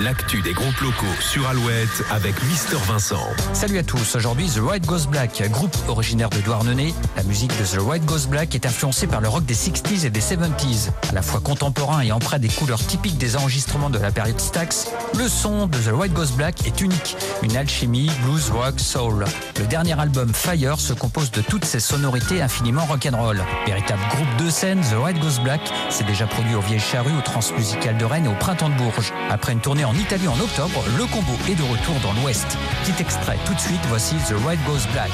l'actu des groupes locaux sur Alouette avec Mister Vincent. Salut à tous, aujourd'hui The White Goes Black, groupe originaire de Douarnenez. La musique de The White Goes Black est influencée par le rock des 60s et des 70s. À la fois contemporain et empreint des couleurs typiques des enregistrements de la période Stax, le son de The White Goes Black est unique. Une alchimie blues, rock, soul. Le dernier album Fire se compose de toutes ces sonorités infiniment rock'n'roll. Véritable groupe de scène, The White Goes Black s'est déjà produit aux Vieilles Charrues, au Transmusical de Rennes et au Printemps de Bourges. Après une tournée en Italie en octobre, le combo est de retour dans l'Ouest. Petit extrait tout de suite, voici The White Goes Black.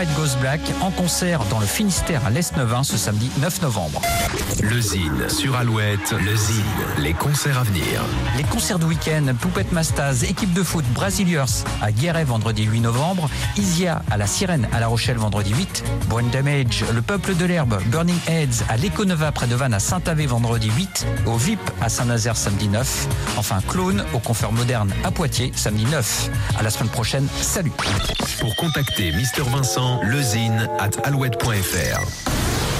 White Goes Black en concert dans le Finistère à l'Est 9 ce samedi 9 novembre. Le Zine sur Alouette, le Zine, les concerts à venir. Les concerts de week-end, Poupette Mastaz, équipe de foot Braziliers à Guéret vendredi 8 novembre, Isia à la Sirène à La Rochelle vendredi 8, Brain Damage, le Peuple de l'Herbe, Burning Heads à l'Econova près de Vannes à Saint-Avé vendredi 8, au VIP à Saint-Nazaire samedi 9, enfin Clone au Confort Moderne à Poitiers samedi 9. À la semaine prochaine, salut Pour contacter Mister Vincent, mail lezine at alouette.fr.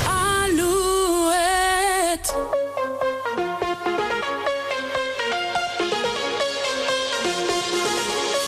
Alouette.